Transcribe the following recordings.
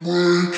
You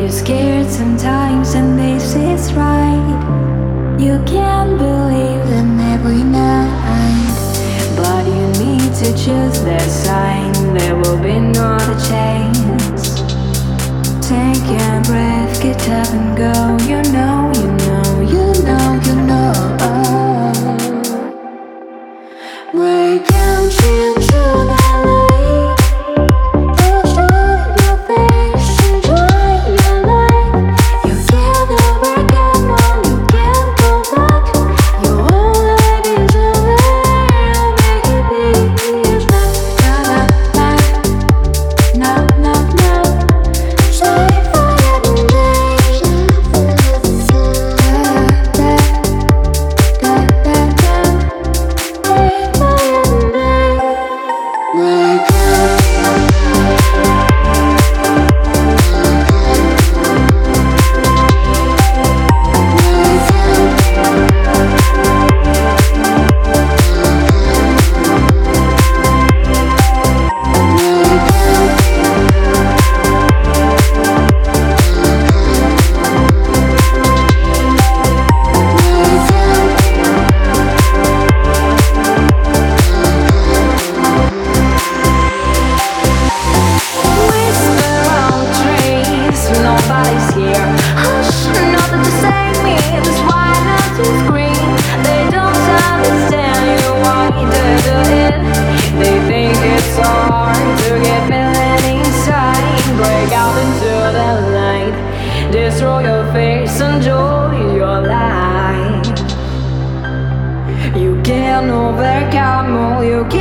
You're scared sometimes, and this is right. You can't believe them every night, but you need to choose the sign. There will be no other chance. Take a breath, get up and go. You know, you know, you know, you know. Break out into destroy your face, enjoy your life. You can overcome all you can.